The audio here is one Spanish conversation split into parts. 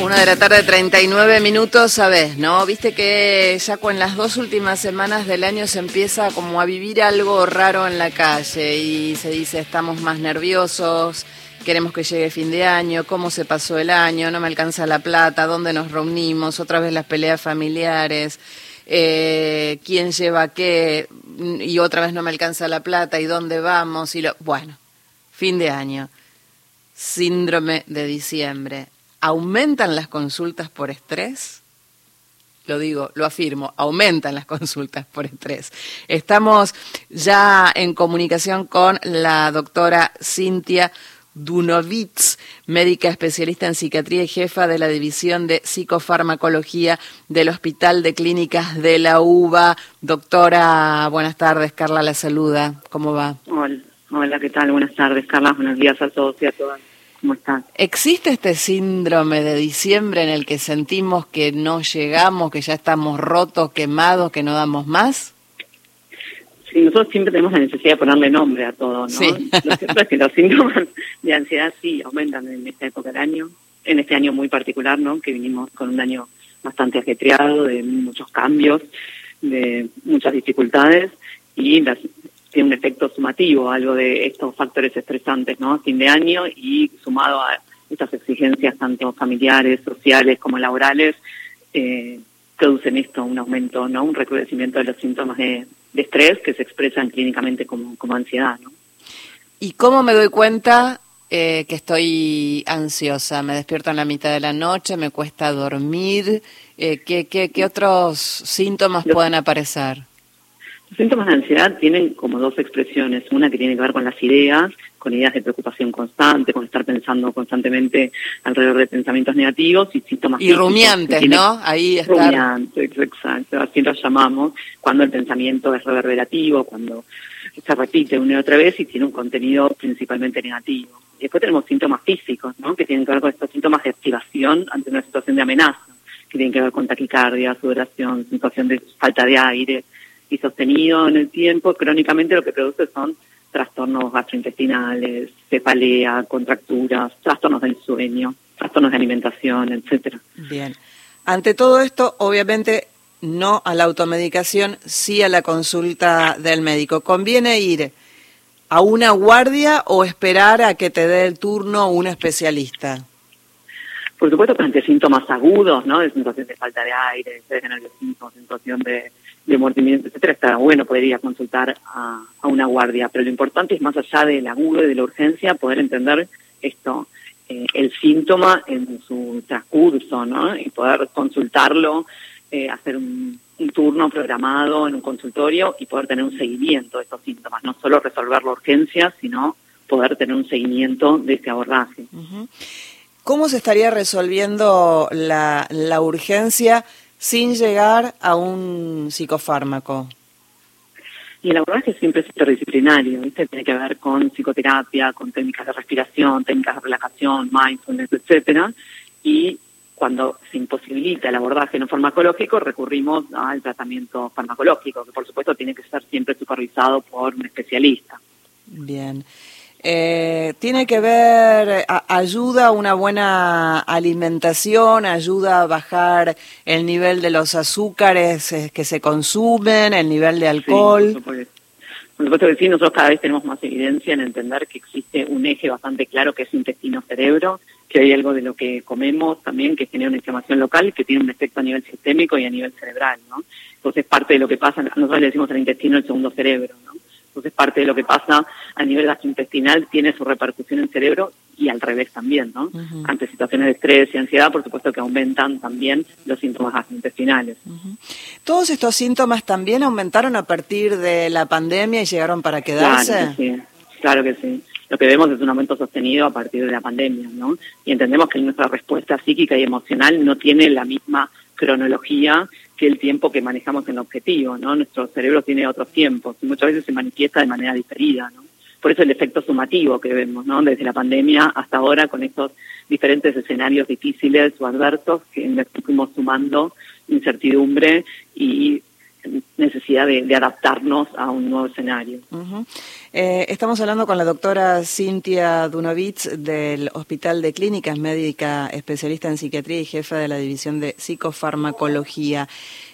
Una de la tarde, 39 minutos, sabes, ¿no? Viste que ya con las dos últimas semanas del año se empieza como a vivir algo raro en la calle y se dice estamos más nerviosos, queremos que llegue fin de año, cómo se pasó el año, no me alcanza la plata, dónde nos reunimos, otra vez las peleas familiares, eh, quién lleva qué y otra vez no me alcanza la plata y dónde vamos y lo... Bueno, fin de año, síndrome de diciembre ¿Aumentan las consultas por estrés? Lo digo, lo afirmo, aumentan las consultas por estrés. Estamos ya en comunicación con la doctora Cintia Dunovitz, médica especialista en psiquiatría y jefa de la División de Psicofarmacología del Hospital de Clínicas de la UBA. Doctora, buenas tardes, Carla la saluda. ¿Cómo va? Hola, hola, ¿qué tal? Buenas tardes, Carla. Buenos días a todos y a todas. ¿Cómo ¿Existe este síndrome de diciembre en el que sentimos que no llegamos, que ya estamos rotos, quemados, que no damos más? Sí, nosotros siempre tenemos la necesidad de ponerle nombre a todo, ¿no? Sí. Lo cierto es que los síntomas de ansiedad sí aumentan en esta época del año, en este año muy particular, ¿no? Que vinimos con un año bastante ajetreado, de muchos cambios, de muchas dificultades y las tiene un efecto sumativo, algo de estos factores estresantes, ¿no? Fin de año y sumado a estas exigencias tanto familiares, sociales como laborales, eh, producen esto, un aumento, ¿no? Un recrudecimiento de los síntomas de, estrés que se expresan clínicamente como, como ansiedad, ¿no? ¿Y cómo me doy cuenta eh, que estoy ansiosa? Me despierto en la mitad de la noche, me cuesta dormir. Eh, ¿qué, qué, qué otros síntomas pueden aparecer? Los síntomas de ansiedad tienen como dos expresiones, una que tiene que ver con las ideas, con ideas de preocupación constante, con estar pensando constantemente alrededor de pensamientos negativos y síntomas y rumiantes, ¿no? Ahí está. Rumiantes, exacto, así los llamamos, cuando el pensamiento es reverberativo, cuando se repite una y otra vez y tiene un contenido principalmente negativo. Y después tenemos síntomas físicos, ¿no? Que tienen que ver con estos síntomas de activación ante una situación de amenaza, que tienen que ver con taquicardia, sudoración, sensación de falta de aire, y sostenido en el tiempo, crónicamente lo que produce son trastornos gastrointestinales, cefalea, contracturas, trastornos del sueño, trastornos de alimentación, etcétera. Bien. Ante todo esto, obviamente no a la automedicación, sí a la consulta del médico. ¿Conviene ir a una guardia o esperar a que te dé el turno un especialista? Por supuesto, ante síntomas agudos, ¿no? De sensación de falta de aire, de nerviosismo, sensación de de mordimiento, etcétera, está bueno poder ir a consultar a, una guardia, pero lo importante es más allá del agudo y de la urgencia poder entender esto, eh, el síntoma en su transcurso, ¿no? Y poder consultarlo, eh, hacer un, turno programado en un consultorio y poder tener un seguimiento de estos síntomas, no solo resolver la urgencia, sino poder tener un seguimiento de este abordaje. ¿Cómo se estaría resolviendo la, la urgencia? Sin llegar a un psicofármaco? Y el abordaje siempre es interdisciplinario, ¿viste? tiene que ver con psicoterapia, con técnicas de respiración, técnicas de relajación, mindfulness, etcétera. Y cuando se imposibilita el abordaje no farmacológico, recurrimos al tratamiento farmacológico, que por supuesto tiene que ser siempre supervisado por un especialista. Bien. Eh, tiene que ver, ayuda a una buena alimentación, ayuda a bajar el nivel de los azúcares eh, que se consumen, el nivel de alcohol. Sí, por supuesto que sí, nosotros cada vez tenemos más evidencia en entender que existe un eje bastante claro que es intestino-cerebro, que hay algo de lo que comemos también que genera una inflamación local que tiene un efecto a nivel sistémico y a nivel cerebral, ¿no? Entonces parte de lo que pasa, nosotros le decimos al intestino el segundo cerebro, ¿no? Entonces parte de lo que pasa a nivel gastrointestinal tiene su repercusión en el cerebro y al revés también, ¿no? Ante situaciones de estrés y ansiedad, por supuesto que aumentan también los síntomas gastrointestinales. ¿Todos estos síntomas también aumentaron a partir de la pandemia y llegaron para quedarse? Claro que sí, claro que sí. Lo que vemos es un aumento sostenido a partir de la pandemia, ¿no? Y entendemos que nuestra respuesta psíquica y emocional no tiene la misma cronología que el tiempo que manejamos en el objetivo, ¿no? Nuestro cerebro tiene otros tiempos y muchas veces se manifiesta de manera diferida, ¿no? Por eso el efecto sumativo que vemos, ¿no? Desde la pandemia hasta ahora con estos diferentes escenarios difíciles o adversos que fuimos sumando incertidumbre y necesidad de, adaptarnos a un nuevo escenario. Eh, estamos hablando con la doctora Cintia Dunovitz del Hospital de Clínicas, médica especialista en psiquiatría y jefa de la División de Psicofarmacología.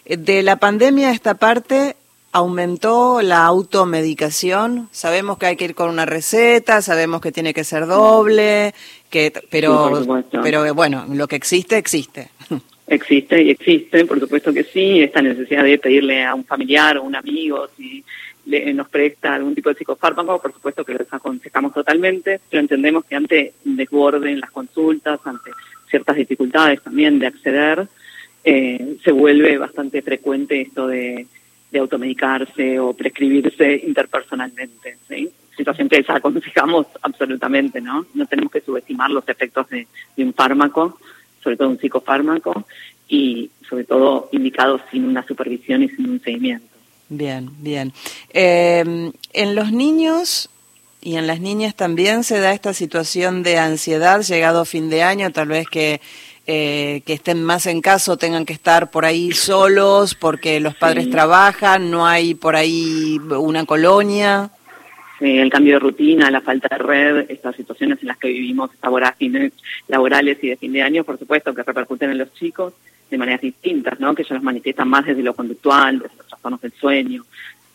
Eh, de la pandemia esta parte, ¿Aumentó la automedicación? Sabemos que hay que ir con una receta, sabemos que tiene que ser doble, que, pero, pero bueno, lo que existe, existe. Existe y existe, por supuesto que sí, esta necesidad de pedirle a un familiar o un amigo si nos presta algún tipo de psicofármaco, por supuesto que los aconsejamos totalmente, pero entendemos que ante un desborde en las consultas, ante ciertas dificultades también de acceder, eh, se vuelve bastante frecuente esto de, automedicarse o prescribirse interpersonalmente, ¿sí? Situación que aconsejamos absolutamente, ¿no? No tenemos que subestimar los efectos de un fármaco, sobre todo un psicofármaco, y sobre todo indicado sin una supervisión y sin un seguimiento. Bien, bien. Eh, en los niños y en las niñas también se da esta situación de ansiedad llegado fin de año, tal vez que, eh, que estén más en casa tengan que estar por ahí solos porque los padres trabajan, no hay por ahí una colonia. Eh, el cambio de rutina, la falta de red, estas situaciones en las que vivimos, estas vorágines laborales y de fin de año, por supuesto, que repercuten en los chicos de maneras distintas, ¿no? Que ellos los manifiestan más desde lo conductual, desde los trastornos del sueño,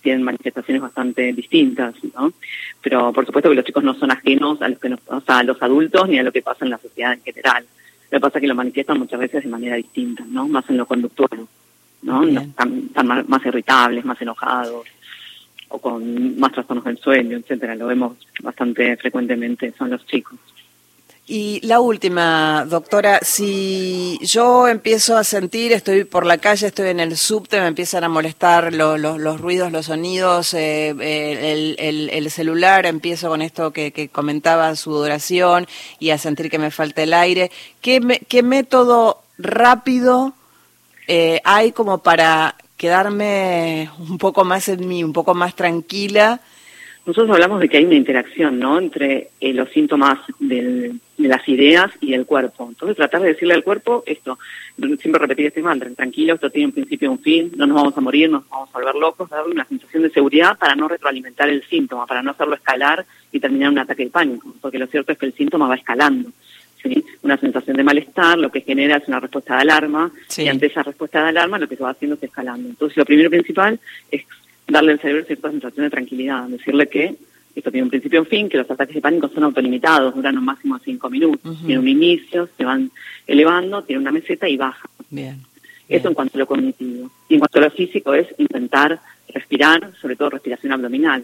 tienen manifestaciones bastante distintas, ¿no? Pero por supuesto que los chicos no son ajenos a los, que a los adultos ni a lo que pasa en la sociedad en general. Lo que pasa es que lo manifiestan muchas veces de manera distinta, ¿no? Más en lo conductual, ¿no? Están, más irritables, más enojados, o con más trastornos del sueño, etcétera. Lo vemos bastante frecuentemente, son los chicos. Y la última, doctora, si yo empiezo a sentir, estoy por la calle, estoy en el subte, me empiezan a molestar los ruidos, los sonidos, eh, el, el, celular, empiezo con esto que, que, comentaba, sudoración y a sentir que me falta el aire, ¿qué, qué método rápido eh, hay como para quedarme un poco más en mí, un poco más tranquila. Nosotros hablamos de que hay una interacción, ¿no? Entre eh, los síntomas de las ideas y el cuerpo. Entonces, tratar de decirle al cuerpo esto, siempre repetir este mantra, tranquilo, esto tiene un principio y un fin, no nos vamos a morir, nos vamos a volver locos, darle una sensación de seguridad para no retroalimentar el síntoma, para no hacerlo escalar y terminar un ataque de pánico, porque lo cierto es que el síntoma va escalando. ¿Sí? una sensación de malestar, lo que genera es una respuesta de alarma, y ante esa respuesta de alarma lo que se va haciendo es escalando. Entonces, lo primero principal es darle al cerebro cierta sensación de tranquilidad, decirle que esto tiene un principio y un fin, que los ataques de pánico son autolimitados, duran un máximo de cinco minutos, tiene un inicio, se van elevando, tiene una meseta y baja. Bien. Eso en cuanto a lo cognitivo. Y en cuanto a lo físico es intentar respirar, sobre todo respiración abdominal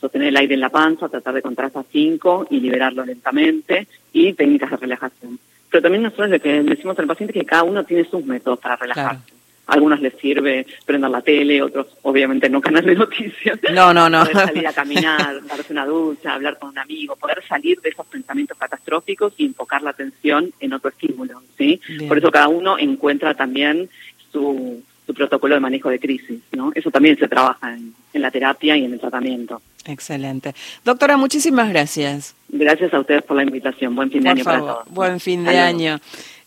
sostener el aire en la panza, tratar de contar hasta 5 y liberarlo lentamente y técnicas de relajación. Pero también nosotros que decimos al paciente que cada uno tiene sus métodos para relajarse. A algunos les sirve prender la tele, otros obviamente no canal de noticias. No, no, no. Poder salir a caminar, darse una ducha, hablar con un amigo, poder salir de esos pensamientos catastróficos y enfocar la atención en otro estímulo, ¿sí? Por eso cada uno encuentra también su, su protocolo de manejo de crisis, ¿no? Eso también se trabaja en, la terapia y en el tratamiento. Excelente. Doctora, muchísimas gracias. Gracias a ustedes por la invitación. Buen fin de año para todos. Buen fin de año.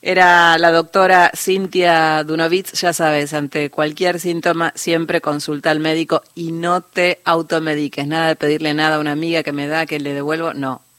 Era la doctora Cintia Dunovitz, ya sabes, ante cualquier síntoma siempre consulta al médico y no te automediques. Nada de pedirle nada a una amiga que me da, que le devuelvo, no